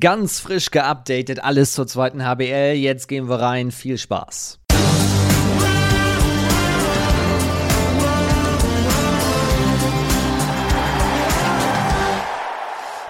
Ganz frisch geupdatet, alles zur zweiten HBL. Jetzt gehen wir rein. Viel Spaß.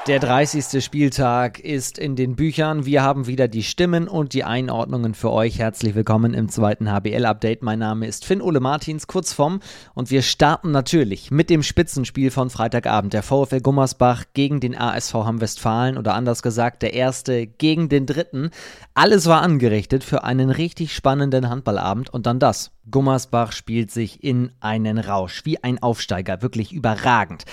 Der 30. Spieltag ist in den Büchern. Wir haben wieder die Stimmen und die Einordnungen für euch. Herzlich willkommen im zweiten HBL-Update. Mein Name ist Finn-Ole Martins, kurz vorm. Und wir starten natürlich mit dem Spitzenspiel von Freitagabend. Der VfL Gummersbach gegen den ASV Hamm-Westfalen oder anders gesagt, der erste gegen den dritten. Alles war angerichtet für einen richtig spannenden Handballabend und dann das. Gummersbach spielt sich in einen Rausch, wie ein Aufsteiger, wirklich überragend.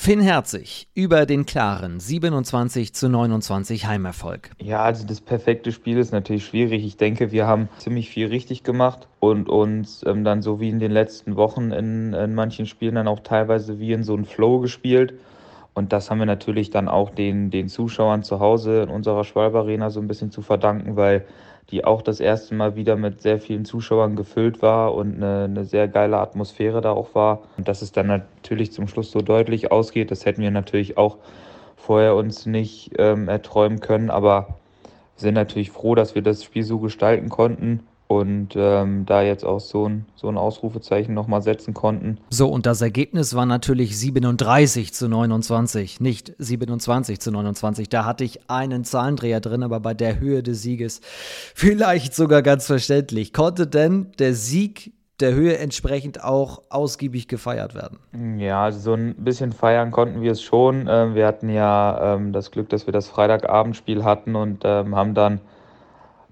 Finn Herzig über den klaren 27 zu 29 Heimerfolg. Ja, also das perfekte Spiel ist natürlich schwierig. Ich denke, wir haben ziemlich viel richtig gemacht und uns ähm, dann so wie in den letzten Wochen in, in manchen Spielen dann auch teilweise wie in so einen Flow gespielt. Und das haben wir natürlich dann auch den, den Zuschauern zu Hause in unserer Schwalb Arena so ein bisschen zu verdanken, weil die auch das erste Mal wieder mit sehr vielen Zuschauern gefüllt war und eine, eine, sehr geile Atmosphäre da auch war. Und dass es dann natürlich zum Schluss so deutlich ausgeht, das hätten wir natürlich auch vorher uns nicht ähm, erträumen können, aber wir sind natürlich froh, dass wir das Spiel so gestalten konnten und ähm, da jetzt auch so ein, so ein Ausrufezeichen nochmal setzen konnten. So, und das Ergebnis war natürlich 37 zu 29, nicht 27 zu 29. Da hatte ich einen Zahlendreher drin, aber bei der Höhe des Sieges vielleicht sogar ganz verständlich. Konnte denn der Sieg der Höhe entsprechend auch ausgiebig gefeiert werden? Ja, also so ein bisschen feiern konnten wir es schon. Ähm, wir hatten ja ähm, das Glück, dass wir das Freitagabendspiel hatten und ähm, haben dann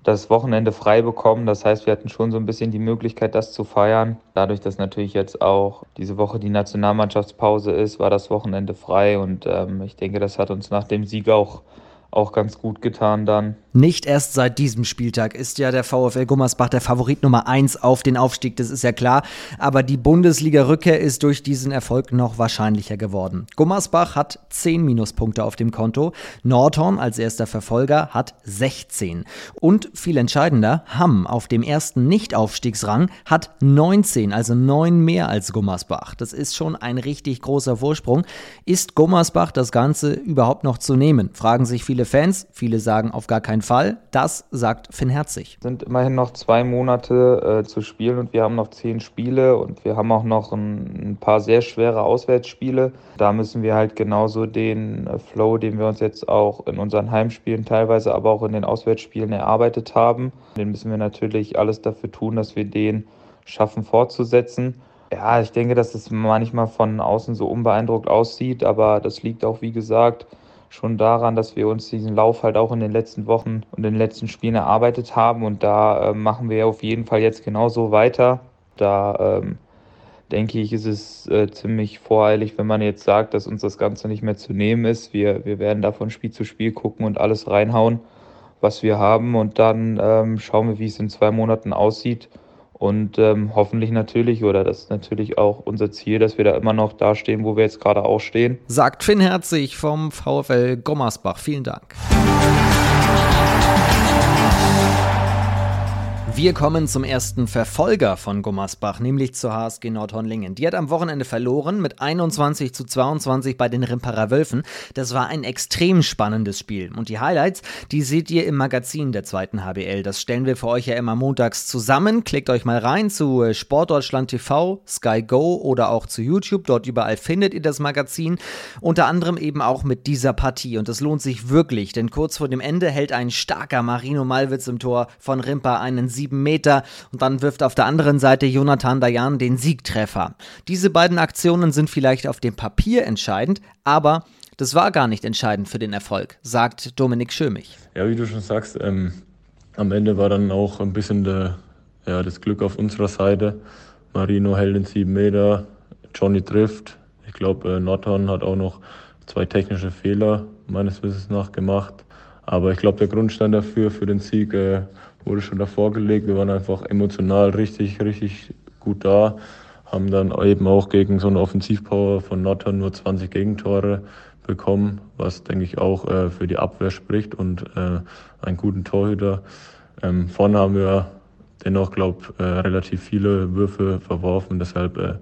das Wochenende frei bekommen. Das heißt, wir hatten schon so ein bisschen die Möglichkeit, das zu feiern. Dadurch, dass natürlich jetzt auch diese Woche die Nationalmannschaftspause ist, war das Wochenende frei und ähm, ich denke, das hat uns nach dem Sieg auch auch ganz gut getan dann. Nicht erst seit diesem Spieltag ist ja der VfL Gummersbach der Favorit Nummer 1 auf den Aufstieg, das ist ja klar. Aber die Bundesliga-Rückkehr ist durch diesen Erfolg noch wahrscheinlicher geworden. Gummersbach hat 10 Minuspunkte auf dem Konto. Nordhorn als erster Verfolger hat 16. Und viel entscheidender, Hamm auf dem ersten Nicht-Aufstiegsrang hat 19, also 9 mehr als Gummersbach. Das ist schon ein richtig großer Vorsprung. Ist Gummersbach das Ganze überhaupt noch zu nehmen? Fragen sich viele Fans. Viele sagen auf gar keinen Fall. Das sagt Finn Herzig. Es sind immerhin noch zwei Monate äh, zu spielen und wir haben noch zehn Spiele und wir haben auch noch ein, ein, paar sehr schwere Auswärtsspiele. Da müssen wir halt genauso den äh, Flow, den wir uns jetzt auch in unseren Heimspielen teilweise, aber auch in den Auswärtsspielen erarbeitet haben, den müssen wir natürlich alles dafür tun, dass wir den schaffen fortzusetzen. Ja, ich denke, dass es manchmal von außen so unbeeindruckt aussieht, aber das liegt auch, wie gesagt, schon daran, dass wir uns diesen Lauf halt auch in den letzten Wochen und den letzten Spielen erarbeitet haben. Und da äh, machen wir auf jeden Fall jetzt genauso weiter. Da ähm, denke ich, ist es äh, ziemlich voreilig, wenn man jetzt sagt, dass uns das Ganze nicht mehr zu nehmen ist. Wir, wir werden da von Spiel zu Spiel gucken und alles reinhauen, was wir haben. Und dann ähm, schauen wir, wie es in zwei Monaten aussieht. Und ähm, hoffentlich natürlich, oder das ist natürlich auch unser Ziel, dass wir da immer noch da stehen, wo wir jetzt gerade auch stehen. Sagt Finn Herzig vom VfL Gommersbach. Vielen Dank. Wir kommen zum ersten Verfolger von Gummersbach, nämlich zur HSG Nordhornlingen. Die hat am Wochenende verloren mit 21 zu 22 bei den Rimperer Wölfen. Das war ein extrem spannendes Spiel. Und die Highlights, die seht ihr im Magazin der zweiten HBL. Das stellen wir für euch ja immer montags zusammen. Klickt euch mal rein zu äh, Sportdeutschland TV, Sky Go oder auch zu YouTube. Dort überall findet ihr das Magazin. Unter anderem eben auch mit dieser Partie. Und das lohnt sich wirklich, denn kurz vor dem Ende hält ein starker Marino Malwitz im Tor von Rimper einen 7 sieben Meter und dann wirft auf der anderen Seite Jonathan Dayan den Siegtreffer. Diese beiden Aktionen sind vielleicht auf dem Papier entscheidend, aber das war gar nicht entscheidend für den Erfolg, sagt Dominik Schömich. Ja, wie du schon sagst, ähm, am Ende war dann auch ein bisschen der, ja, das Glück auf unserer Seite. Marino hält den sieben Meter, Johnny trifft. Ich glaube, äh, Nordhorn hat auch noch zwei technische Fehler meines Wissens nach gemacht. Aber ich glaube, der Grundstein dafür, für den Sieg, äh, wurde schon davor gelegt. Wir waren einfach emotional richtig, richtig gut da. Haben dann eben auch gegen so eine Offensivpower von Nordhorn nur 20 Gegentore bekommen, was denke ich auch äh, für die Abwehr spricht und äh, einen guten Torhüter. Ähm, vorne haben wir dennoch, glaube ich, äh, relativ viele Würfe verworfen. Deshalb äh,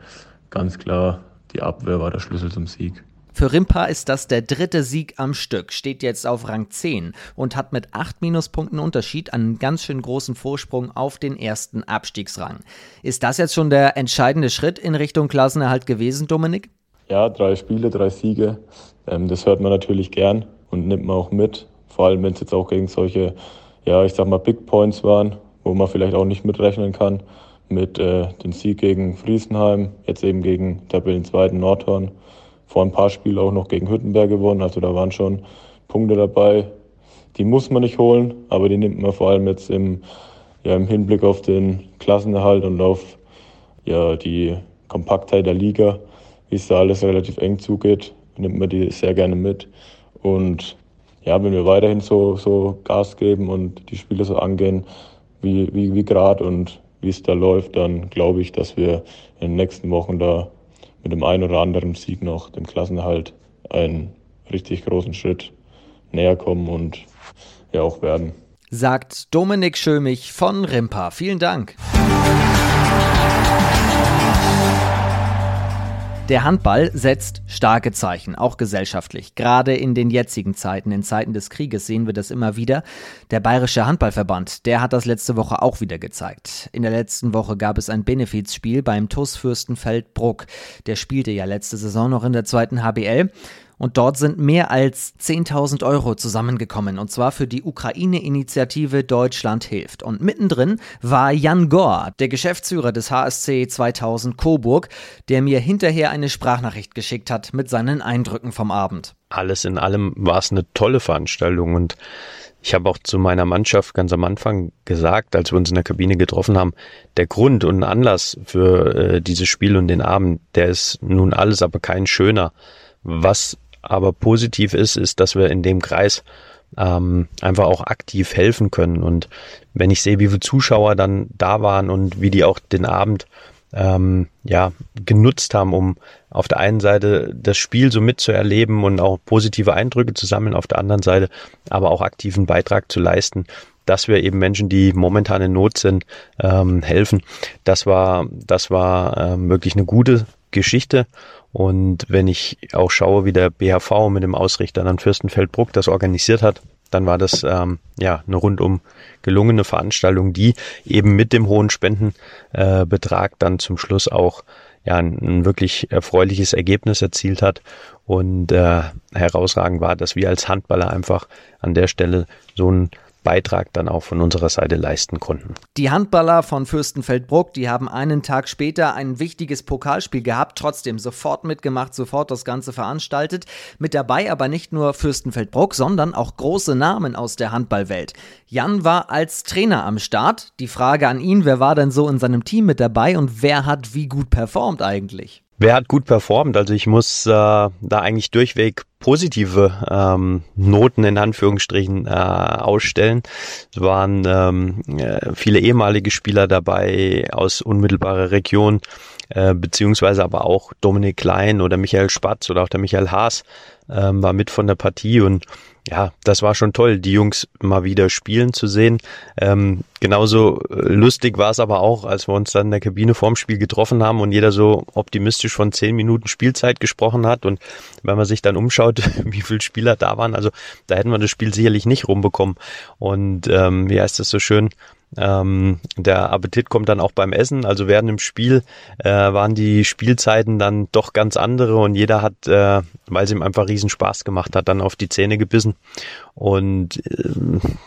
ganz klar, die Abwehr war der Schlüssel zum Sieg. Für Rimpa ist das der dritte Sieg am Stück, steht jetzt auf Rang 10 und hat mit acht Minuspunkten Unterschied einen ganz schön großen Vorsprung auf den ersten Abstiegsrang. Ist das jetzt schon der entscheidende Schritt in Richtung Klassenerhalt gewesen, Dominik? Ja, drei Spiele, drei Siege. Ähm, das hört man natürlich gern und nimmt man auch mit. Vor allem, wenn es jetzt auch gegen solche, ja, ich sag mal, Big Points waren, wo man vielleicht auch nicht mitrechnen kann. Mit äh, dem Sieg gegen Friesenheim, jetzt eben gegen Tabellenzweiten Nordhorn vor ein paar Spielen auch noch gegen Hüttenberg gewonnen. Also da waren schon Punkte dabei, die muss man nicht holen, aber die nimmt man vor allem jetzt im, ja, im Hinblick auf den Klassenerhalt und auf ja, die Kompaktheit der Liga, wie es da alles relativ eng zugeht, nimmt man die sehr gerne mit. Und ja, wenn wir weiterhin so, so Gas geben und die Spiele so angehen, wie, wie, wie gerade und wie es da läuft, dann glaube ich, dass wir in den nächsten Wochen da mit dem einen oder anderen Sieg noch dem Klassenerhalt einen richtig großen Schritt näher kommen und ja auch werden. Sagt Dominik Schömich von Rimpa. Vielen Dank. Der Handball setzt starke Zeichen, auch gesellschaftlich. Gerade in den jetzigen Zeiten, in Zeiten des Krieges, sehen wir das immer wieder. Der Bayerische Handballverband, der hat das letzte Woche auch wieder gezeigt. In der letzten Woche gab es ein Benefizspiel beim TUS Fürstenfeldbruck. Der spielte ja letzte Saison noch in der zweiten HBL. Und dort sind mehr als 10.000 Euro zusammengekommen, und zwar für die Ukraine-Initiative Deutschland hilft. Und mittendrin war Jan Gor, der Geschäftsführer des HSC 2000 Coburg, der mir hinterher eine Sprachnachricht geschickt hat mit seinen Eindrücken vom Abend. Alles in allem war es eine tolle Veranstaltung und ich habe auch zu meiner Mannschaft ganz am Anfang gesagt, als wir uns in der Kabine getroffen haben, der Grund und Anlass für äh, dieses Spiel und den Abend, der ist nun alles aber kein schöner. Was aber positiv ist, ist, dass wir in dem Kreis ähm, einfach auch aktiv helfen können. Und wenn ich sehe, wie viele Zuschauer dann da waren und wie die auch den Abend ähm, ja genutzt haben, um auf der einen Seite das Spiel so mitzuerleben und auch positive Eindrücke zu sammeln, auf der anderen Seite aber auch aktiven Beitrag zu leisten, dass wir eben Menschen, die momentan in Not sind, ähm, helfen. Das war, das war ähm, wirklich eine gute Geschichte und wenn ich auch schaue, wie der BHV mit dem Ausrichter an Fürstenfeldbruck das organisiert hat, dann war das ähm, ja eine rundum gelungene Veranstaltung, die eben mit dem hohen Spendenbetrag äh, dann zum Schluss auch ja ein, ein, wirklich erfreuliches Ergebnis erzielt hat. Und äh, herausragend war, dass wir als Handballer einfach an der Stelle so ein Beitrag dann auch von unserer Seite leisten konnten. Die Handballer von Fürstenfeldbruck, die haben einen Tag später ein wichtiges Pokalspiel gehabt, trotzdem sofort mitgemacht, sofort das Ganze veranstaltet. Mit dabei aber nicht nur Fürstenfeldbruck, sondern auch große Namen aus der Handballwelt. Jan war als Trainer am Start. Die Frage an ihn, wer war denn so in seinem Team mit dabei und wer hat wie gut performt eigentlich? Wer hat gut performt? Also ich muss äh, da eigentlich durchweg positive ähm, Noten in Anführungsstrichen äh, ausstellen. Es waren ähm, äh, viele ehemalige Spieler dabei aus unmittelbarer Region, äh, beziehungsweise aber auch Dominik Klein oder Michael Spatz oder auch der Michael Haas ähm, war mit von der Partie und ja, das war schon toll, die Jungs mal wieder spielen zu sehen. Ähm, genauso äh, lustig war es aber auch, als wir uns dann in der Kabine vorm Spiel getroffen haben und jeder so optimistisch von zehn Minuten Spielzeit gesprochen hat. Und wenn man sich dann umschaut, wie viele Spieler da waren, also da hätten wir das Spiel sicherlich nicht rumbekommen. Und ähm, wie heißt das so schön? Ähm, der Appetit kommt dann auch beim Essen. Also während dem Spiel äh, waren die Spielzeiten dann doch ganz andere und jeder hat, äh, weil es ihm einfach riesen Spaß gemacht hat, dann auf die Zähne gebissen. Und äh,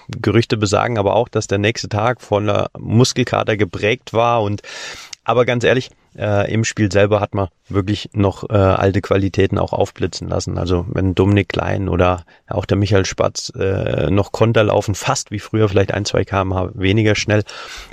Gerüchte besagen aber auch, dass der nächste Tag voller Muskelkater geprägt war und aber ganz ehrlich, äh, im Spiel selber hat man wirklich noch äh, alte Qualitäten auch aufblitzen lassen. Also wenn Dominik Klein oder auch der Michael Spatz äh, noch Konter laufen, fast wie früher, vielleicht ein, zwei kmh weniger schnell,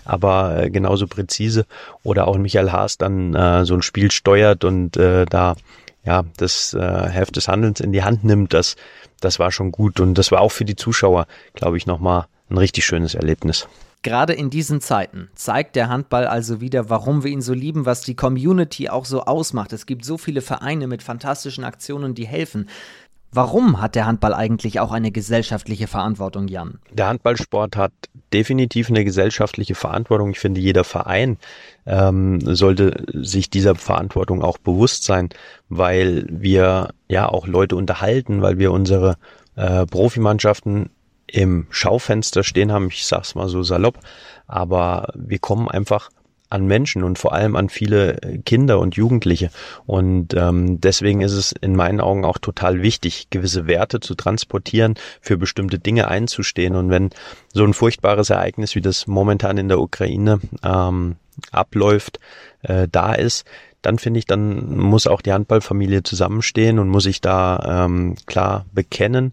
aber äh, genauso präzise. Oder auch Michael Haas dann äh, so ein Spiel steuert und äh, da ja das äh, Heft des Handelns in die Hand nimmt, das, das war schon gut. Und das war auch für die Zuschauer, glaube ich, nochmal ein richtig schönes Erlebnis. Gerade in diesen Zeiten zeigt der Handball also wieder, warum wir ihn so lieben, was die Community auch so ausmacht. Es gibt so viele Vereine mit fantastischen Aktionen, die helfen. Warum hat der Handball eigentlich auch eine gesellschaftliche Verantwortung, Jan? Der Handballsport hat definitiv eine gesellschaftliche Verantwortung. Ich finde, jeder Verein ähm, sollte sich dieser Verantwortung auch bewusst sein, weil wir ja auch Leute unterhalten, weil wir unsere äh, Profimannschaften im Schaufenster stehen haben. Ich sag's mal so salopp, aber wir kommen einfach an Menschen und vor allem an viele Kinder und Jugendliche. Und ähm, deswegen ist es in meinen Augen auch total wichtig, gewisse Werte zu transportieren, für bestimmte Dinge einzustehen. Und wenn so ein furchtbares Ereignis wie das momentan in der Ukraine ähm, abläuft, äh, da ist, dann finde ich, dann muss auch die Handballfamilie zusammenstehen und muss sich da ähm, klar bekennen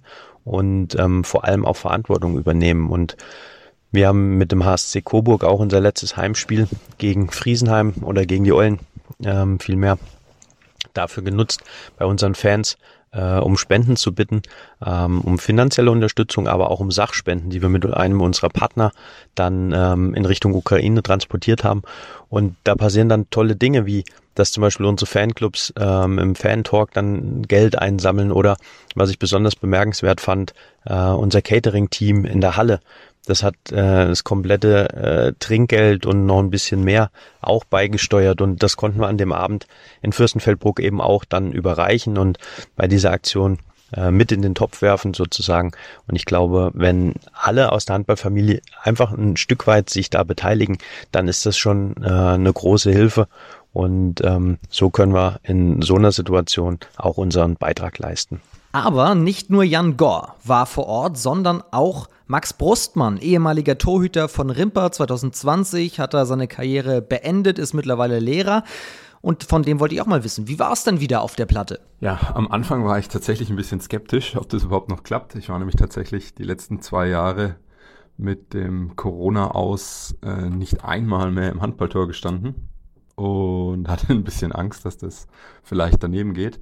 und ähm, vor allem auch Verantwortung übernehmen. Und wir haben mit dem HSC Coburg auch unser letztes Heimspiel gegen Friesenheim oder gegen die Eulen ähm, vielmehr dafür genutzt, bei unseren Fans äh, um Spenden zu bitten, ähm, um finanzielle Unterstützung, aber auch um Sachspenden, die wir mit einem unserer Partner dann ähm, in Richtung Ukraine transportiert haben. Und da passieren dann tolle Dinge, wie dass zum Beispiel unsere Fanclubs ähm, im Fan-Talk dann Geld einsammeln oder was ich besonders bemerkenswert fand, äh, unser Catering-Team in der Halle das hat äh, das komplette äh, Trinkgeld und noch ein bisschen mehr auch beigesteuert und das konnten wir an dem Abend in Fürstenfeldbruck eben auch dann überreichen und bei dieser Aktion äh, mit in den Topf werfen sozusagen. Und ich glaube, wenn alle aus der Handballfamilie einfach ein Stück weit sich da beteiligen, dann ist das schon äh, eine große Hilfe. Und ähm, so können wir in so einer Situation auch unseren Beitrag leisten. Aber nicht nur Jan Gore war vor Ort, sondern auch Max Brustmann, ehemaliger Torhüter von Rimper 2020, hat er seine Karriere beendet, ist mittlerweile Lehrer. Und von dem wollte ich auch mal wissen, wie war es dann wieder auf der Platte? Ja, am Anfang war ich tatsächlich ein bisschen skeptisch, ob das überhaupt noch klappt. Ich war nämlich tatsächlich die letzten zwei Jahre mit dem Corona aus äh, nicht einmal mehr im Handballtor gestanden und hatte ein bisschen Angst, dass das vielleicht daneben geht.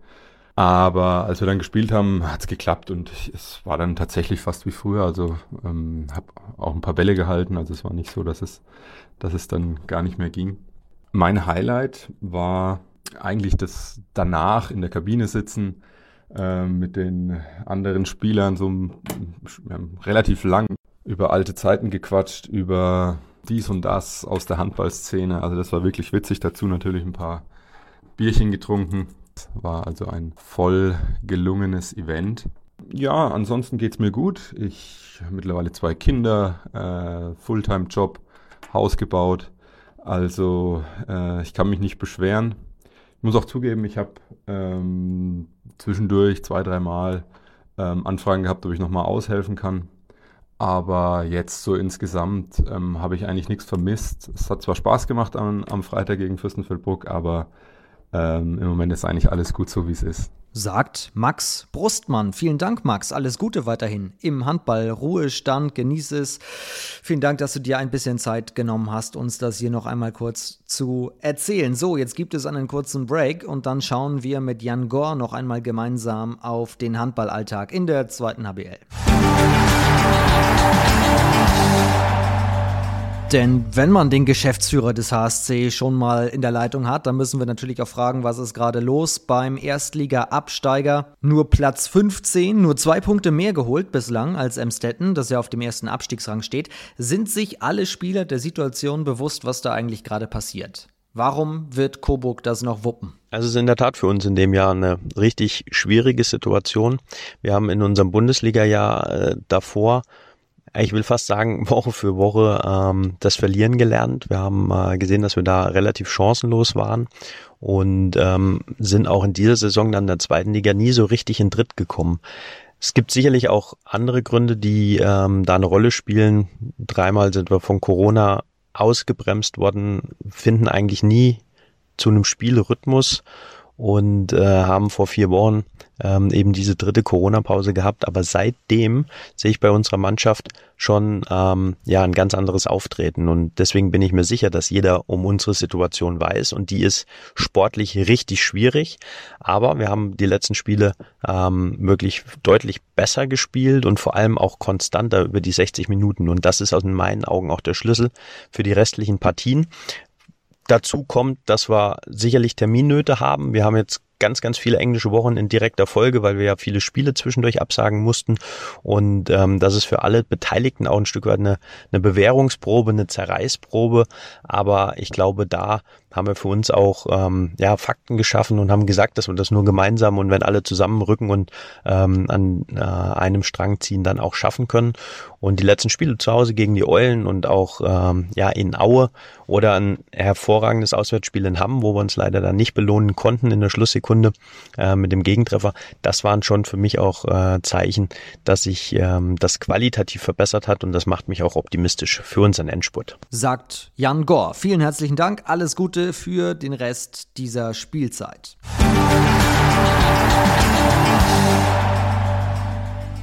Aber als wir dann gespielt haben, hat es geklappt und es war dann tatsächlich fast wie früher. Also ähm, habe auch ein paar Bälle gehalten. Also es war nicht so, dass es, dass es dann gar nicht mehr ging. Mein Highlight war eigentlich das danach in der Kabine sitzen äh, mit den anderen Spielern so ja, relativ lang über alte Zeiten gequatscht, über dies und das aus der Handballszene. Also das war wirklich witzig. Dazu natürlich ein paar Bierchen getrunken war also ein voll gelungenes Event. Ja, ansonsten geht es mir gut. Ich habe mittlerweile zwei Kinder, äh, Fulltime-Job, Haus gebaut. Also äh, ich kann mich nicht beschweren. Ich muss auch zugeben, ich habe ähm, zwischendurch zwei, dreimal ähm, Anfragen gehabt, ob ich nochmal aushelfen kann. Aber jetzt so insgesamt ähm, habe ich eigentlich nichts vermisst. Es hat zwar Spaß gemacht am, am Freitag gegen Fürstenfeldbruck, aber ähm, Im Moment ist eigentlich alles gut so, wie es ist. Sagt Max Brustmann. Vielen Dank, Max. Alles Gute weiterhin im Handball. Ruhestand, genieße es. Vielen Dank, dass du dir ein bisschen Zeit genommen hast, uns das hier noch einmal kurz zu erzählen. So, jetzt gibt es einen kurzen Break und dann schauen wir mit Jan Gore noch einmal gemeinsam auf den Handballalltag in der zweiten HBL. Denn wenn man den Geschäftsführer des HSC schon mal in der Leitung hat, dann müssen wir natürlich auch fragen, was ist gerade los beim Erstliga-Absteiger? Nur Platz 15, nur zwei Punkte mehr geholt bislang als Emstetten, das ja auf dem ersten Abstiegsrang steht. Sind sich alle Spieler der Situation bewusst, was da eigentlich gerade passiert? Warum wird Coburg das noch wuppen? Also es ist in der Tat für uns in dem Jahr eine richtig schwierige Situation. Wir haben in unserem Bundesliga-Jahr äh, davor ich will fast sagen, Woche für Woche ähm, das Verlieren gelernt. Wir haben äh, gesehen, dass wir da relativ chancenlos waren und ähm, sind auch in dieser Saison dann der zweiten Liga nie so richtig in Dritt gekommen. Es gibt sicherlich auch andere Gründe, die ähm, da eine Rolle spielen. Dreimal sind wir von Corona ausgebremst worden, finden eigentlich nie zu einem Spielrhythmus und äh, haben vor vier Wochen ähm, eben diese dritte Corona-Pause gehabt. Aber seitdem sehe ich bei unserer Mannschaft schon ähm, ja ein ganz anderes Auftreten und deswegen bin ich mir sicher, dass jeder um unsere Situation weiß und die ist sportlich richtig schwierig. Aber wir haben die letzten Spiele ähm, wirklich deutlich besser gespielt und vor allem auch konstanter über die 60 Minuten und das ist aus meinen Augen auch der Schlüssel für die restlichen Partien. Dazu kommt, dass wir sicherlich Terminnöte haben. Wir haben jetzt ganz, ganz viele englische Wochen in direkter Folge, weil wir ja viele Spiele zwischendurch absagen mussten. Und ähm, das ist für alle Beteiligten auch ein Stück weit eine, eine Bewährungsprobe, eine Zerreißprobe. Aber ich glaube, da haben wir für uns auch ähm, ja, Fakten geschaffen und haben gesagt, dass wir das nur gemeinsam und wenn alle zusammenrücken und ähm, an äh, einem Strang ziehen, dann auch schaffen können. Und die letzten Spiele zu Hause gegen die Eulen und auch ähm, ja in Aue oder ein hervorragendes Auswärtsspiel in Hamm, wo wir uns leider dann nicht belohnen konnten in der Schlusssekunde äh, mit dem Gegentreffer, das waren schon für mich auch äh, Zeichen, dass sich ähm, das qualitativ verbessert hat und das macht mich auch optimistisch für unseren Endspurt. Sagt Jan Gore. Vielen herzlichen Dank. Alles Gute Punkte für den Rest dieser Spielzeit.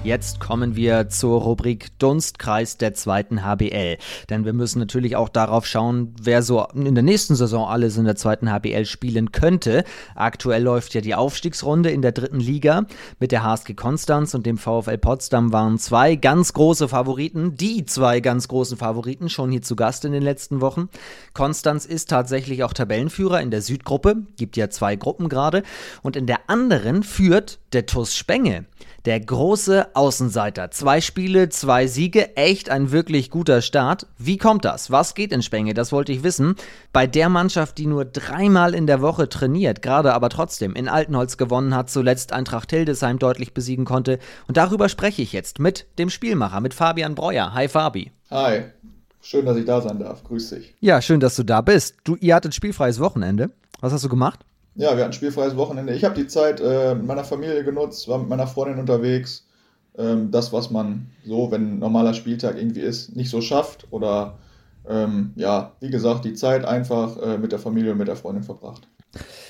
Jetzt kommen wir zur Rubrik Dunstkreis der zweiten HBL. Denn wir müssen natürlich auch darauf schauen, wer so in der nächsten Saison alles in der zweiten HBL spielen könnte. Aktuell läuft ja die Aufstiegsrunde in der dritten Liga. Mit der HSG Konstanz und dem VfL Potsdam waren zwei ganz große Favoriten, die zwei ganz großen Favoriten, schon hier zu Gast in den letzten Wochen. Konstanz ist tatsächlich auch Tabellenführer in der Südgruppe, gibt ja zwei Gruppen gerade. Und in der anderen führt der TUS Spenge. Der große Außenseiter. Zwei Spiele, zwei Siege, echt ein wirklich guter Start. Wie kommt das? Was geht in Spenge? Das wollte ich wissen. Bei der Mannschaft, die nur dreimal in der Woche trainiert, gerade aber trotzdem in Altenholz gewonnen hat, zuletzt Eintracht Hildesheim deutlich besiegen konnte. Und darüber spreche ich jetzt mit dem Spielmacher, mit Fabian Breuer. Hi Fabi. Hi. Schön, dass ich da sein darf. Grüß dich. Ja, schön, dass du da bist. Du, ihr hattet spielfreies Wochenende. Was hast du gemacht? Ja, wir hatten spielfreies Wochenende. Ich habe die Zeit äh, mit meiner Familie genutzt, war mit meiner Freundin unterwegs. Ähm, das, was man so, wenn ein normaler Spieltag irgendwie ist, nicht so schafft. Oder ähm, ja, wie gesagt, die Zeit einfach äh, mit der Familie und mit der Freundin verbracht.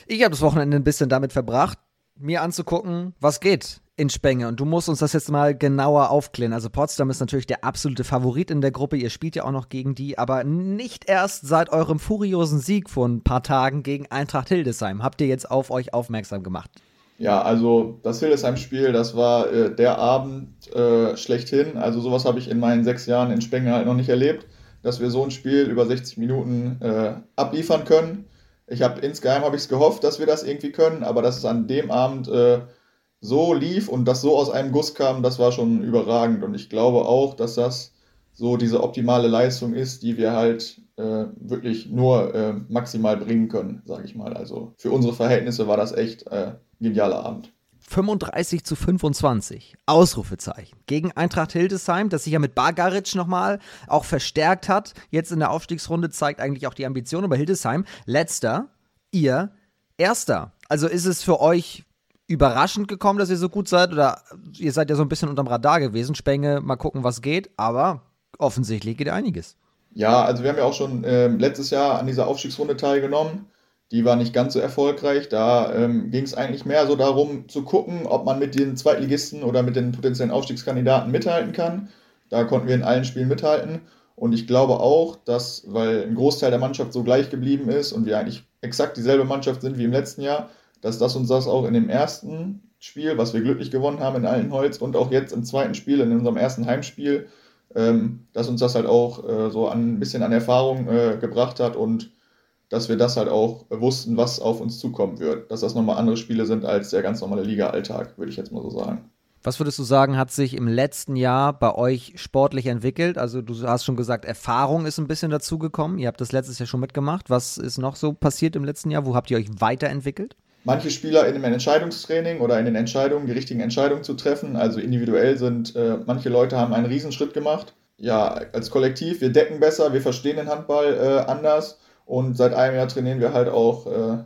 Ich habe das Wochenende ein bisschen damit verbracht, mir anzugucken, was geht in Spenge. Und du musst uns das jetzt mal genauer aufklären. Also Potsdam ist natürlich der absolute Favorit in der Gruppe. Ihr spielt ja auch noch gegen die, aber nicht erst seit eurem furiosen Sieg vor ein paar Tagen gegen Eintracht Hildesheim habt ihr jetzt auf euch aufmerksam gemacht. Ja, also das Hildesheim-Spiel, das war äh, der Abend äh, schlechthin. Also sowas habe ich in meinen sechs Jahren in Spenge halt noch nicht erlebt, dass wir so ein Spiel über 60 Minuten äh, abliefern können. Ich habe insgeheim habe ich es gehofft, dass wir das irgendwie können, aber dass es an dem Abend äh, so lief und das so aus einem Guss kam, das war schon überragend. Und ich glaube auch, dass das so diese optimale Leistung ist, die wir halt äh, wirklich nur äh, maximal bringen können, sage ich mal. Also für unsere Verhältnisse war das echt äh, genialer Abend. 35 zu 25. Ausrufezeichen. Gegen Eintracht Hildesheim, das sich ja mit Bargaric nochmal auch verstärkt hat. Jetzt in der Aufstiegsrunde zeigt eigentlich auch die Ambition. Aber Hildesheim, letzter, ihr erster. Also ist es für euch überraschend gekommen, dass ihr so gut seid? Oder ihr seid ja so ein bisschen unterm Radar gewesen. Spenge, mal gucken, was geht. Aber offensichtlich geht einiges. Ja, also wir haben ja auch schon äh, letztes Jahr an dieser Aufstiegsrunde teilgenommen. Die war nicht ganz so erfolgreich. Da ähm, ging es eigentlich mehr so darum zu gucken, ob man mit den Zweitligisten oder mit den potenziellen Aufstiegskandidaten mithalten kann. Da konnten wir in allen Spielen mithalten. Und ich glaube auch, dass, weil ein Großteil der Mannschaft so gleich geblieben ist und wir eigentlich exakt dieselbe Mannschaft sind wie im letzten Jahr, dass das uns das auch in dem ersten Spiel, was wir glücklich gewonnen haben in Altenholz und auch jetzt im zweiten Spiel, in unserem ersten Heimspiel, ähm, dass uns das halt auch äh, so an, ein bisschen an Erfahrung äh, gebracht hat und dass wir das halt auch wussten, was auf uns zukommen wird. Dass das nochmal andere Spiele sind als der ganz normale Liga-Alltag, würde ich jetzt mal so sagen. Was würdest du sagen, hat sich im letzten Jahr bei euch sportlich entwickelt? Also du hast schon gesagt, Erfahrung ist ein bisschen dazugekommen. Ihr habt das letztes Jahr schon mitgemacht. Was ist noch so passiert im letzten Jahr? Wo habt ihr euch weiterentwickelt? Manche Spieler in dem Entscheidungstraining oder in den Entscheidungen, die richtigen Entscheidungen zu treffen. Also individuell sind äh, manche Leute haben einen Riesenschritt gemacht. Ja, als Kollektiv, wir decken besser, wir verstehen den Handball äh, anders und seit einem Jahr trainieren wir halt auch äh,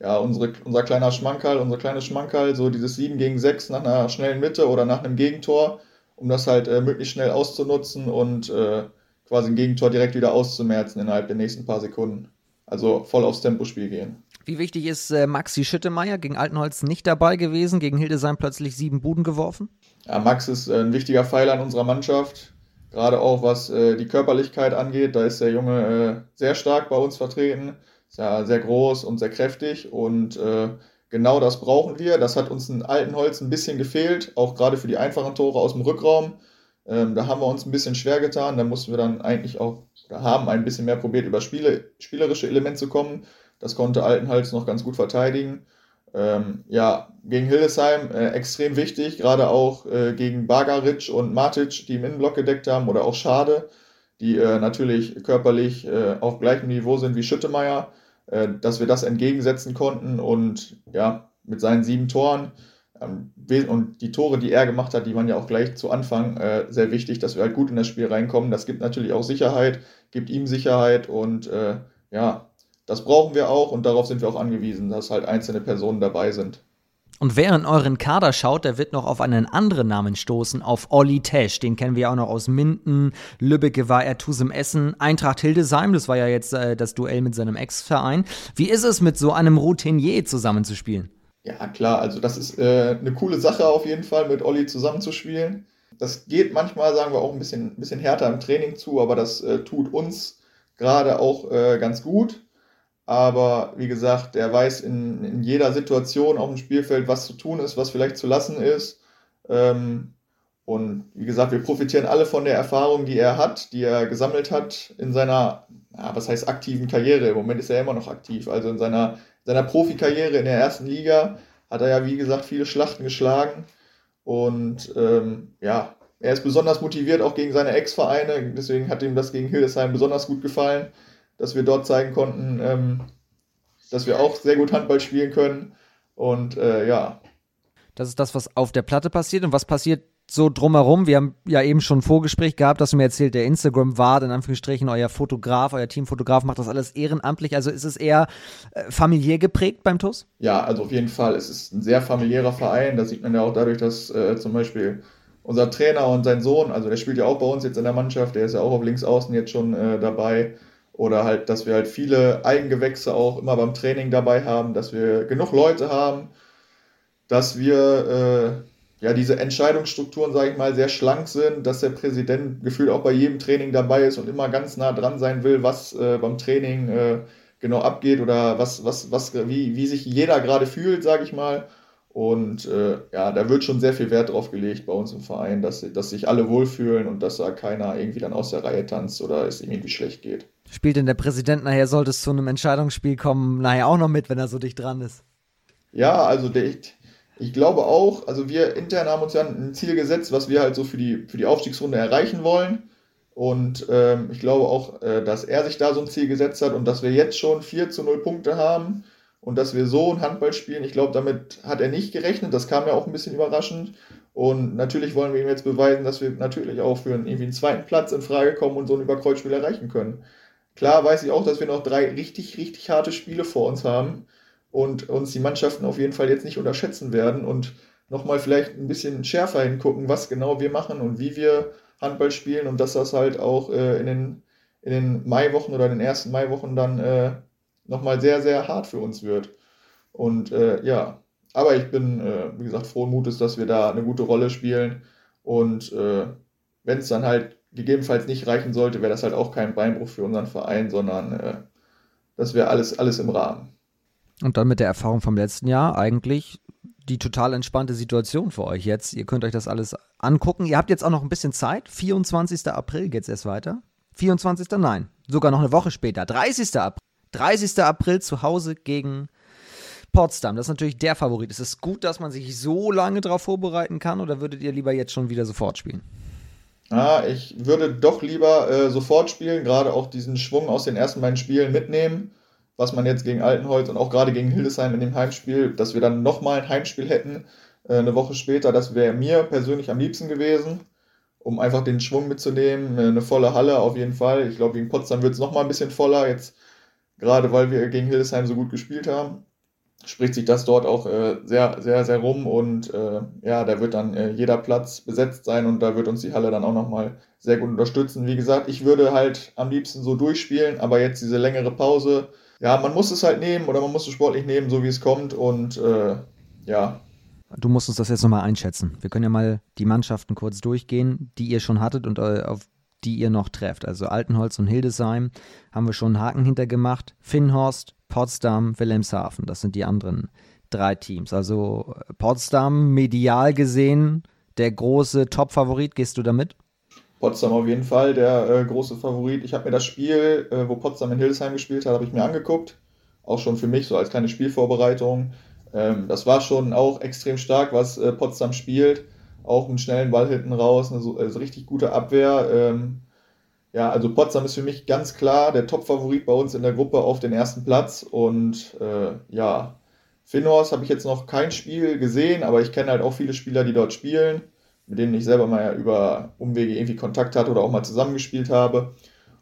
ja, unsere, unser kleiner Schmankerl, unser kleines Schmankerl, so dieses 7 gegen 6 nach einer schnellen Mitte oder nach einem Gegentor, um das halt äh, möglichst schnell auszunutzen und äh, quasi ein Gegentor direkt wieder auszumerzen innerhalb der nächsten paar Sekunden. Also voll aufs Tempospiel gehen. Wie wichtig ist äh, Maxi Schüttemeier gegen Altenholz nicht dabei gewesen, gegen Hildesheim plötzlich sieben Buden geworfen? Ja, Max ist äh, ein wichtiger Pfeiler in unserer Mannschaft, gerade auch was äh, die Körperlichkeit angeht. Da ist der Junge äh, sehr stark bei uns vertreten, ist ja sehr groß und sehr kräftig und äh, genau das brauchen wir. Das hat uns in Altenholz ein bisschen gefehlt, auch gerade für die einfachen Tore aus dem Rückraum. Ähm, da haben wir uns ein bisschen schwer getan. Da mussten wir dann eigentlich auch, oder haben ein bisschen mehr probiert, über Spiele, spielerische Elemente zu kommen. Das konnte Altenhals noch ganz gut verteidigen. ähm, ja, gegen Hildesheim äh, extrem wichtig, gerade auch äh, gegen Bagaric und Matic, die im Innenblock gedeckt haben, oder auch Schade, die äh, natürlich körperlich äh, auf gleichem Niveau sind wie Schüttemeier, äh, dass wir das entgegensetzen konnten und ja, mit seinen sieben Toren und die Tore, die er gemacht hat, die waren ja auch gleich zu Anfang äh, sehr wichtig, dass wir halt gut in das Spiel reinkommen. Das gibt natürlich auch Sicherheit, gibt ihm Sicherheit und ja, das brauchen wir auch und darauf sind wir auch angewiesen, dass halt einzelne Personen dabei sind. Und wer in euren Kader schaut, der wird noch auf einen anderen Namen stoßen, auf Olli Tesch. Den kennen wir auch noch aus Minden. Lübbecke war er Tusem Essen. Eintracht Hildesheim, das war ja jetzt äh, das Duell mit seinem Ex-Verein. Wie ist es, mit so einem Routinier zusammenzuspielen? Ja, klar, also das ist äh, eine coole Sache auf jeden Fall, mit Olli zusammenzuspielen. Das geht manchmal, sagen wir, auch ein bisschen, bisschen härter im Training zu, aber das äh, tut uns gerade auch äh, ganz gut. Aber wie gesagt, er weiß in, in jeder Situation auf dem Spielfeld, was zu tun ist, was vielleicht zu lassen ist. Ähm, und wie gesagt, wir profitieren alle von der Erfahrung, die er hat, die er gesammelt hat in seiner, ja, was heißt aktiven Karriere. Im Moment ist er immer noch aktiv. Also in seiner, seiner Profikarriere in der ersten Liga hat er ja, wie gesagt, viele Schlachten geschlagen. Und ähm, ja, er ist besonders motiviert auch gegen seine Ex-Vereine. Deswegen hat ihm das gegen Hildesheim besonders gut gefallen dass wir dort zeigen konnten, ähm, dass wir auch sehr gut Handball spielen können. Und äh, ja. Das ist das, was auf der Platte passiert. Und was passiert so drumherum? Wir haben ja eben schon ein Vorgespräch gehabt, dass du mir erzählt, der Instagram-Wart, in Anführungsstrichen, euer Fotograf, euer Teamfotograf macht das alles ehrenamtlich. Also ist es eher äh, familiär geprägt beim TUS? Ja, also auf jeden Fall. Es ist ein sehr familiärer Verein. Das sieht man ja auch dadurch, dass äh, zum Beispiel unser Trainer und sein Sohn, also der spielt ja auch bei uns jetzt in der Mannschaft, der ist ja auch auf Linksaußen jetzt schon äh, dabei. Oder halt, dass wir halt viele Eigengewächse auch immer beim Training dabei haben, dass wir genug Leute haben, dass wir äh, ja diese Entscheidungsstrukturen, sage ich mal, sehr schlank sind, dass der Präsident gefühlt auch bei jedem Training dabei ist und immer ganz nah dran sein will, was äh, beim Training äh, genau abgeht oder was, was, was, wie, wie sich jeder gerade fühlt, sage ich mal. Und äh, ja, da wird schon sehr viel Wert drauf gelegt bei uns im Verein, dass, dass sich alle wohlfühlen und dass da keiner irgendwie dann aus der Reihe tanzt oder es ihm irgendwie schlecht geht. Spielt denn der Präsident nachher, sollte es zu einem Entscheidungsspiel kommen, nachher auch noch mit, wenn er so dicht dran ist? Ja, also der, ich glaube auch, also wir intern haben uns ja ein Ziel gesetzt, was wir halt so für die, für die Aufstiegsrunde erreichen wollen. Und ähm, ich glaube auch, äh, dass er sich da so ein Ziel gesetzt hat und dass wir jetzt schon 4 zu 0 Punkte haben und dass wir so ein Handball spielen. Ich glaube, damit hat er nicht gerechnet. Das kam ja auch ein bisschen überraschend. Und natürlich wollen wir ihm jetzt beweisen, dass wir natürlich auch für einen, irgendwie einen zweiten Platz in Frage kommen und so ein Überkreuzspiel erreichen können. Klar weiß ich auch, dass wir noch drei richtig, richtig harte Spiele vor uns haben und uns die Mannschaften auf jeden Fall jetzt nicht unterschätzen werden und nochmal vielleicht ein bisschen schärfer hingucken, was genau wir machen und wie wir Handball spielen und dass das halt auch äh, in, den, in den Maiwochen oder den ersten Maiwochen dann äh, nochmal sehr, sehr hart für uns wird. Und äh, ja, aber ich bin, äh, wie gesagt, frohen Mutes, dass wir da eine gute Rolle spielen und äh, wenn es dann halt gegebenenfalls nicht reichen sollte, wäre das halt auch kein Beinbruch für unseren Verein, sondern äh, das wäre alles, alles im Rahmen. Und dann mit der Erfahrung vom letzten Jahr eigentlich die total entspannte Situation für euch jetzt. Ihr könnt euch das alles angucken. Ihr habt jetzt auch noch ein bisschen Zeit. 24. April geht es erst weiter. 24. Nein, sogar noch eine Woche später. 30. April. 30. April zu Hause gegen Potsdam. Das ist natürlich der Favorit. Ist es gut, dass man sich so lange darauf vorbereiten kann oder würdet ihr lieber jetzt schon wieder sofort spielen? Ah, ich würde doch lieber äh, sofort spielen, gerade auch diesen Schwung aus den ersten beiden Spielen mitnehmen, was man jetzt gegen Altenholz und auch gerade gegen Hildesheim in dem Heimspiel, dass wir dann nochmal ein Heimspiel hätten, äh, eine Woche später, das wäre mir persönlich am liebsten gewesen, um einfach den Schwung mitzunehmen. Eine volle Halle auf jeden Fall. Ich glaube, gegen Potsdam wird es nochmal ein bisschen voller, jetzt gerade weil wir gegen Hildesheim so gut gespielt haben spricht sich das dort auch äh, sehr, sehr, sehr rum und äh, ja, da wird dann äh, jeder Platz besetzt sein und da wird uns die Halle dann auch nochmal sehr gut unterstützen. Wie gesagt, ich würde halt am liebsten so durchspielen, aber jetzt diese längere Pause, ja, man muss es halt nehmen oder man muss es sportlich nehmen, so wie es kommt und äh, ja. Du musst uns das jetzt nochmal einschätzen. Wir können ja mal die Mannschaften kurz durchgehen, die ihr schon hattet und äh, auf die ihr noch trefft. Also Altenholz und Hildesheim haben wir schon einen Haken hintergemacht. Finnhorst, Potsdam, Wilhelmshaven. Das sind die anderen drei Teams. Also Potsdam medial gesehen der große Top-Favorit. Gehst du damit? Potsdam auf jeden Fall der äh, große Favorit. Ich habe mir das Spiel, äh, wo Potsdam in Hildesheim gespielt hat, habe ich mir angeguckt. Auch schon für mich so als kleine Spielvorbereitung. Ähm, das war schon auch extrem stark, was äh, Potsdam spielt. Auch einen schnellen Ball hinten raus, eine so, also richtig gute Abwehr. Ähm, ja, also Potsdam ist für mich ganz klar der Top-Favorit bei uns in der Gruppe auf den ersten Platz. Und äh, ja, Finnhorst habe ich jetzt noch kein Spiel gesehen, aber ich kenne halt auch viele Spieler, die dort spielen, mit denen ich selber mal über Umwege irgendwie Kontakt hatte oder auch mal zusammengespielt habe.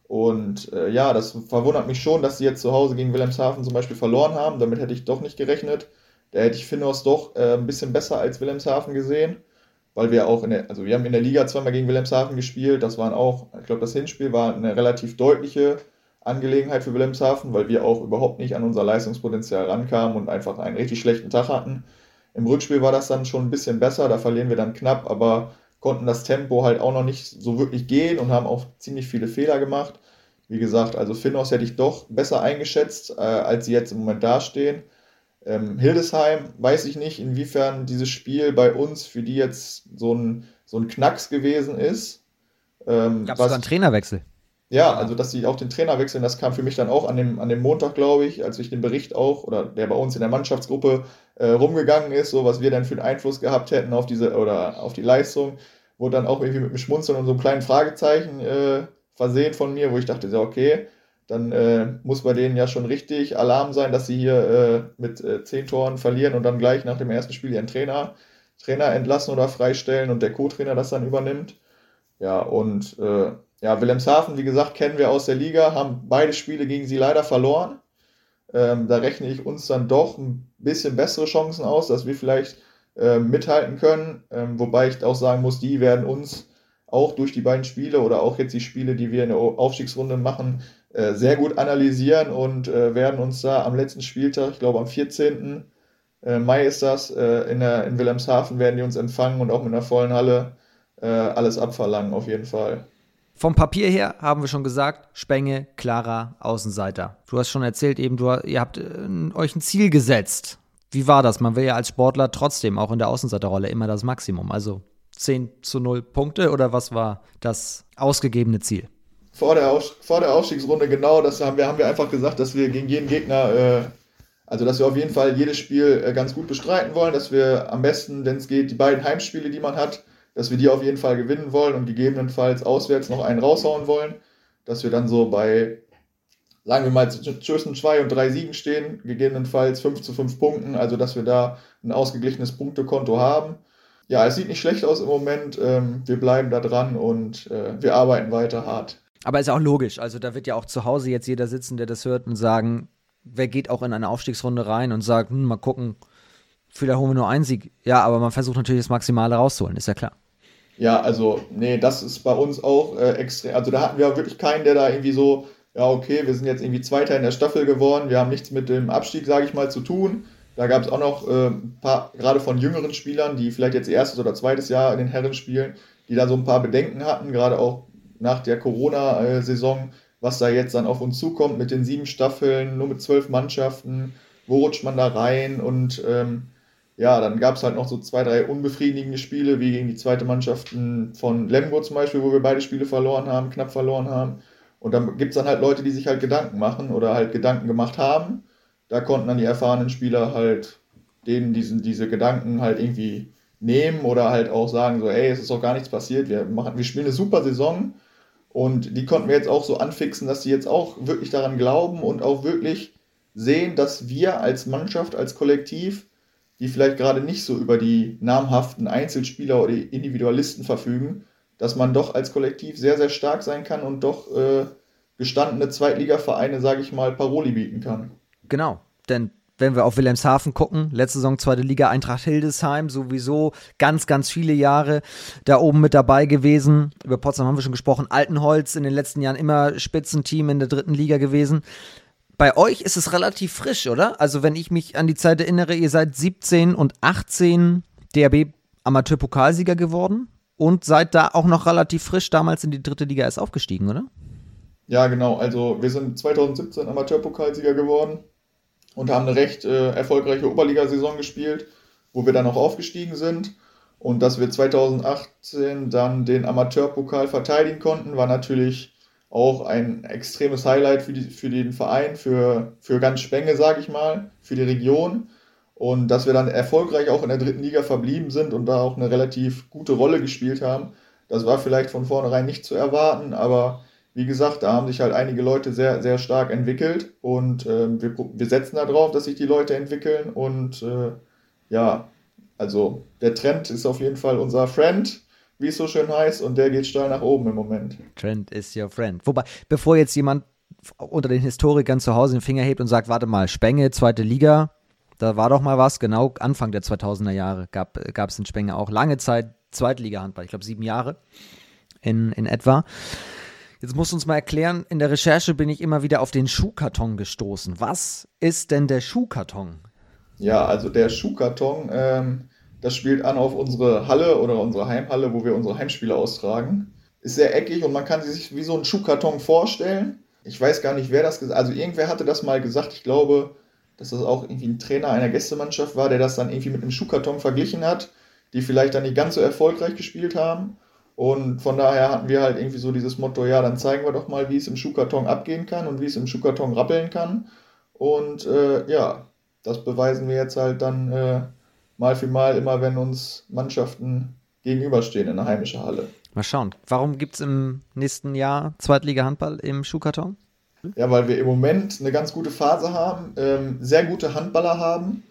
Und äh, ja, das verwundert mich schon, dass sie jetzt zu Hause gegen Wilhelmshaven zum Beispiel verloren haben. Damit hätte ich doch nicht gerechnet. Da hätte ich Finnhorst doch äh, ein bisschen besser als Wilhelmshaven gesehen weil wir auch in der, also wir haben in der Liga zweimal gegen Wilhelmshaven gespielt. Das waren auch, ich glaube, das Hinspiel war eine relativ deutliche Angelegenheit für Wilhelmshaven, weil wir auch überhaupt nicht an unser Leistungspotenzial rankamen und einfach einen richtig schlechten Tag hatten. Im Rückspiel war das dann schon ein bisschen besser, da verlieren wir dann knapp, aber konnten das Tempo halt auch noch nicht so wirklich gehen und haben auch ziemlich viele Fehler gemacht. Wie gesagt, also Finnos hätte ich doch besser eingeschätzt, äh, als sie jetzt im Moment dastehen. Ähm, Hildesheim weiß ich nicht, inwiefern dieses Spiel bei uns für die jetzt so ein, so ein Knacks gewesen ist. Ähm, Gab es einen Trainerwechsel? Ja, also dass sie auch den Trainer wechseln, das kam für mich dann auch an dem, an dem Montag, glaube ich, als ich den Bericht auch, oder der bei uns in der Mannschaftsgruppe äh, rumgegangen ist, so was wir dann für einen Einfluss gehabt hätten auf diese oder auf die Leistung, wurde dann auch irgendwie mit einem Schmunzeln und so einem kleinen Fragezeichen äh, versehen von mir, wo ich dachte, ja, okay, dann äh, muss bei denen ja schon richtig Alarm sein, dass sie hier äh, mit äh, zehn Toren verlieren und dann gleich nach dem ersten Spiel ihren Trainer, Trainer entlassen oder freistellen und der Co-Trainer das dann übernimmt. Ja, und äh, ja, Wilhelmshaven, wie gesagt, kennen wir aus der Liga, haben beide Spiele gegen sie leider verloren. Ähm, da rechne ich uns dann doch ein bisschen bessere Chancen aus, dass wir vielleicht äh, mithalten können. Ähm, wobei ich auch sagen muss, die werden uns auch durch die beiden Spiele oder auch jetzt die Spiele, die wir in der Aufstiegsrunde machen, äh, sehr gut analysieren und äh, werden uns da am letzten Spieltag, ich glaube am 14. Äh, Mai ist das, äh, in, der, in Wilhelmshaven werden die uns empfangen und auch mit einer vollen Halle äh, alles abverlangen, auf jeden Fall. Vom Papier her haben wir schon gesagt, Spenge, klarer Außenseiter. Du hast schon erzählt, eben, du, ihr habt euch ein Ziel gesetzt. Wie war das? Man will ja als Sportler trotzdem auch in der Außenseiterrolle immer das Maximum. Also 10 zu 0 Punkte oder was war das ausgegebene Ziel? vor der, Aus vor der Aufstiegsrunde genau, das haben wir, haben wir einfach gesagt, dass wir gegen jeden Gegner, äh, also dass wir auf jeden Fall jedes Spiel äh, ganz gut bestreiten wollen, dass wir am besten, wenn es geht, die beiden Heimspiele, die man hat, dass wir die auf jeden Fall gewinnen wollen und gegebenenfalls auswärts noch einen raushauen wollen, dass wir dann so bei, sagen wir mal, zwischen zwei und drei Siegen stehen, gegebenenfalls fünf zu fünf Punkten, also dass wir da ein ausgeglichenes Punktekonto haben. Ja, es sieht nicht schlecht aus im Moment. Ähm, wir bleiben da dran und äh, wir arbeiten weiter hart. Aber ist auch logisch. Also da wird ja auch zu Hause jetzt jeder sitzen, der das hört und sagen, wer geht auch in eine Aufstiegsrunde rein und sagt, hm, mal gucken, vielleicht holen wir nur einen Sieg. Ja, aber man versucht natürlich das Maximale rauszuholen, ist ja klar. Ja, also, nee, das ist bei uns auch äh, extrem. Also da hatten wir wirklich keinen, der da irgendwie so, ja, okay, wir sind jetzt irgendwie Zweiter in der Staffel geworden, wir haben nichts mit dem Abstieg, sage ich mal, zu tun. Da gab es auch noch äh, ein paar, gerade von jüngeren Spielern, die vielleicht jetzt erstes oder zweites Jahr in den Herren spielen, die da so ein paar Bedenken hatten, gerade auch nach der Corona-Saison, was da jetzt dann auf uns zukommt mit den sieben Staffeln, nur mit zwölf Mannschaften, wo rutscht man da rein und ähm, ja, dann gab es halt noch so zwei, drei unbefriedigende Spiele, wie gegen die zweite Mannschaften von Lemgo zum Beispiel, wo wir beide Spiele verloren haben, knapp verloren haben. Und dann gibt es dann halt Leute, die sich halt Gedanken machen oder halt Gedanken gemacht haben. Da konnten dann die erfahrenen Spieler halt denen diesen, diese Gedanken halt irgendwie nehmen oder halt auch sagen, so, ey, es ist doch gar nichts passiert, wir, machen, wir spielen eine super Saison und die konnten wir jetzt auch so anfixen, dass sie jetzt auch wirklich daran glauben und auch wirklich sehen, dass wir als Mannschaft, als Kollektiv, die vielleicht gerade nicht so über die namhaften Einzelspieler oder Individualisten verfügen, dass man doch als Kollektiv sehr, sehr stark sein kann und doch äh, gestandene Zweitligavereine, sage ich mal, Paroli bieten kann. Genau, denn wenn wir auf Wilhelmshaven gucken, letzte Saison zweite Liga Eintracht Hildesheim, sowieso ganz, ganz viele Jahre da oben mit dabei gewesen. Über Potsdam haben wir schon gesprochen. Altenholz in den letzten Jahren immer Spitzenteam in der dritten Liga gewesen. Bei euch ist es relativ frisch, oder? Also, wenn ich mich an die Zeit erinnere, ihr seid 17 und 18 DRB Amateurpokalsieger geworden und seid da auch noch relativ frisch damals in die dritte Liga erst aufgestiegen, oder? Ja, genau. Also, wir sind 2017 Amateurpokalsieger geworden und haben eine recht äh, erfolgreiche Oberligasaison gespielt, wo wir dann auch aufgestiegen sind. Und dass wir 2018 dann den Amateurpokal verteidigen konnten, war natürlich auch ein extremes Highlight für, die, für den Verein, für, für ganz Spenge, sage ich mal, für die Region. Und dass wir dann erfolgreich auch in der dritten Liga verblieben sind und da auch eine relativ gute Rolle gespielt haben, das war vielleicht von vornherein nicht zu erwarten, aber wie gesagt, da haben sich halt einige Leute sehr, sehr stark entwickelt. Und äh, wir, wir setzen darauf, dass sich die Leute entwickeln. Und äh, ja, also der Trend ist auf jeden Fall unser Friend, wie es so schön heißt, und der geht steil nach oben im Moment. Trend is your friend. Wobei, bevor jetzt jemand unter den Historikern zu Hause den Finger hebt und sagt, warte mal, Spenge, zweite Liga, da war doch mal was, genau Anfang der 2000er Jahre gab es in Spenge auch lange Zeit Zweitliga-Handball, ich glaube sieben Jahre in, in etwa. Jetzt musst du uns mal erklären, in der Recherche bin ich immer wieder auf den Schuhkarton gestoßen. Was ist denn der Schuhkarton? Ja, also der Schuhkarton, ähm, das spielt an auf unsere Halle oder unsere Heimhalle, wo wir unsere Heimspiele austragen. Ist sehr eckig und man kann sich wie so einen Schuhkarton vorstellen. Ich weiß gar nicht, wer das gesagt hat. Also irgendwer hatte das mal gesagt. Ich glaube, dass das auch irgendwie ein Trainer einer Gästemannschaft war, der das dann irgendwie mit einem Schuhkarton verglichen hat, die vielleicht dann nicht ganz so erfolgreich gespielt haben. Und von daher hatten wir halt irgendwie so dieses Motto, ja, dann zeigen wir doch mal, wie es im Schuhkarton abgehen kann und wie es im Schuhkarton rappeln kann. Und äh, ja, das beweisen wir jetzt halt dann äh, mal für mal immer, wenn uns Mannschaften gegenüberstehen in der heimischen Halle. Mal schauen. Warum gibt es im nächsten Jahr Zweitliga-Handball im Schuhkarton? Ja, weil wir im Moment eine ganz gute Phase haben, ähm, sehr gute Handballer haben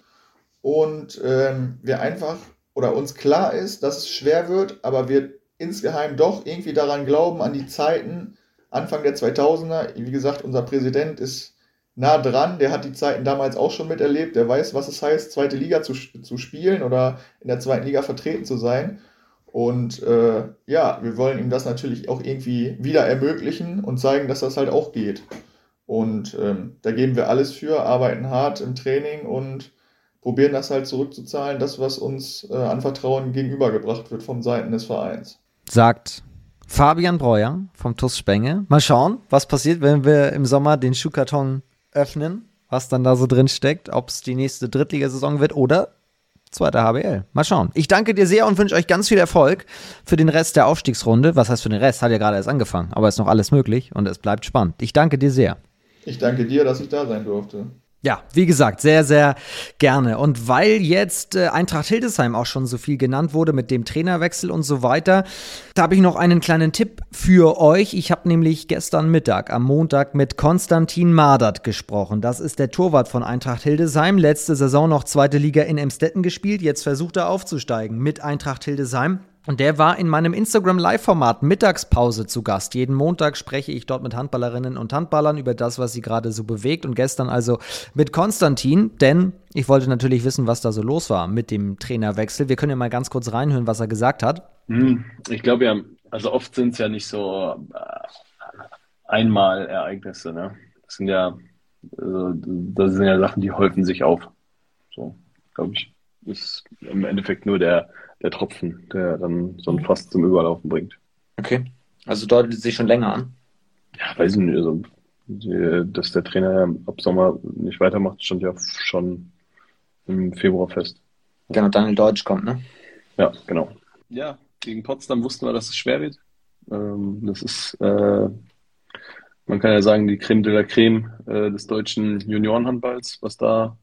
und ähm, wir einfach oder uns klar ist, dass es schwer wird, aber wir insgeheim doch irgendwie daran glauben, an die Zeiten Anfang der 2000er. Wie gesagt, unser Präsident ist nah dran, der hat die Zeiten damals auch schon miterlebt, der weiß, was es heißt, zweite Liga zu, zu spielen oder in der zweiten Liga vertreten zu sein. Und äh, ja, wir wollen ihm das natürlich auch irgendwie wieder ermöglichen und zeigen, dass das halt auch geht. Und ähm, da geben wir alles für, arbeiten hart im Training und probieren das halt zurückzuzahlen, das, was uns äh, an Vertrauen gegenübergebracht wird von Seiten des Vereins. Sagt Fabian Breuer vom TUS Spenge. Mal schauen, was passiert, wenn wir im Sommer den Schuhkarton öffnen, was dann da so drin steckt, ob es die nächste Drittligasaison wird oder zweiter HBL. Mal schauen. Ich danke dir sehr und wünsche euch ganz viel Erfolg für den Rest der Aufstiegsrunde. Was heißt für den Rest? Hat ja gerade erst angefangen, aber ist noch alles möglich und es bleibt spannend. Ich danke dir sehr. Ich danke dir, dass ich da sein durfte. Ja, wie gesagt, sehr, sehr gerne. Und weil jetzt äh, Eintracht Hildesheim auch schon so viel genannt wurde mit dem Trainerwechsel und so weiter, da habe ich noch einen kleinen Tipp für euch. Ich habe nämlich gestern Mittag, am Montag, mit Konstantin Madert gesprochen. Das ist der Torwart von Eintracht Hildesheim. Letzte Saison noch zweite Liga in Emstetten gespielt. Jetzt versucht er aufzusteigen mit Eintracht Hildesheim. Und der war in meinem Instagram Live-Format Mittagspause zu Gast. Jeden Montag spreche ich dort mit Handballerinnen und Handballern über das, was sie gerade so bewegt. Und gestern also mit Konstantin, denn ich wollte natürlich wissen, was da so los war mit dem Trainerwechsel. Wir können ja mal ganz kurz reinhören, was er gesagt hat. Hm, ich glaube ja, also oft sind es ja nicht so äh, Einmal-Ereignisse. Ne? Das sind ja, also, das sind ja Sachen, die häufen sich auf. So, glaube ich, ist im Endeffekt nur der der Tropfen, der dann so ein mhm. Fass zum Überlaufen bringt. Okay. Also deutet sich schon länger an. Ja, weiß ich nicht. Also, dass der Trainer ab Sommer nicht weitermacht, stand ja schon im Februar fest. Genau, Daniel Deutsch kommt, ne? Ja, genau. Ja, gegen Potsdam wussten wir, dass es schwer wird. Ähm, das ist, äh, man kann ja sagen, die Creme de la Creme äh, des deutschen Juniorenhandballs, was da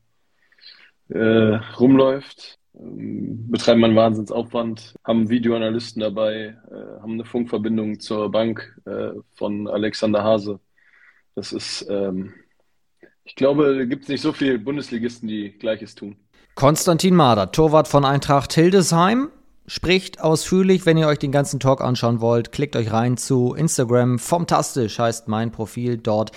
äh, rumläuft. Betreiben einen Wahnsinnsaufwand, haben Videoanalysten dabei, äh, haben eine Funkverbindung zur Bank äh, von Alexander Hase. Das ist, ähm, ich glaube, gibt es nicht so viele Bundesligisten, die Gleiches tun. Konstantin Mader, Torwart von Eintracht Hildesheim, spricht ausführlich, wenn ihr euch den ganzen Talk anschauen wollt. Klickt euch rein zu Instagram. Fantastisch heißt mein Profil dort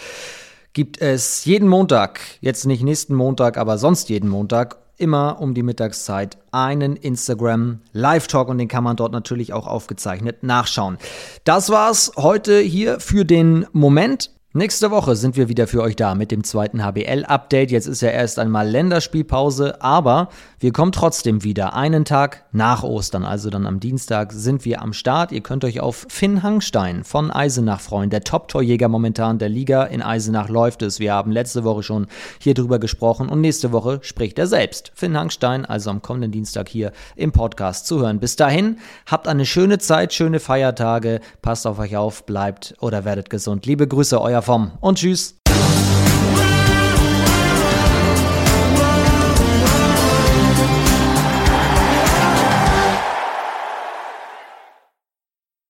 gibt es jeden Montag, jetzt nicht nächsten Montag, aber sonst jeden Montag immer um die Mittagszeit einen Instagram Live-Talk und den kann man dort natürlich auch aufgezeichnet nachschauen. Das war's heute hier für den Moment. Nächste Woche sind wir wieder für euch da mit dem zweiten HBL-Update. Jetzt ist ja erst einmal Länderspielpause, aber wir kommen trotzdem wieder. Einen Tag nach Ostern, also dann am Dienstag, sind wir am Start. Ihr könnt euch auf Finn Hangstein von Eisenach freuen, der Top-Torjäger momentan der Liga. In Eisenach läuft es. Wir haben letzte Woche schon hier drüber gesprochen und nächste Woche spricht er selbst. Finn Hangstein, also am kommenden Dienstag hier im Podcast zu hören. Bis dahin, habt eine schöne Zeit, schöne Feiertage, passt auf euch auf, bleibt oder werdet gesund. Liebe Grüße, euer davon und tschüss.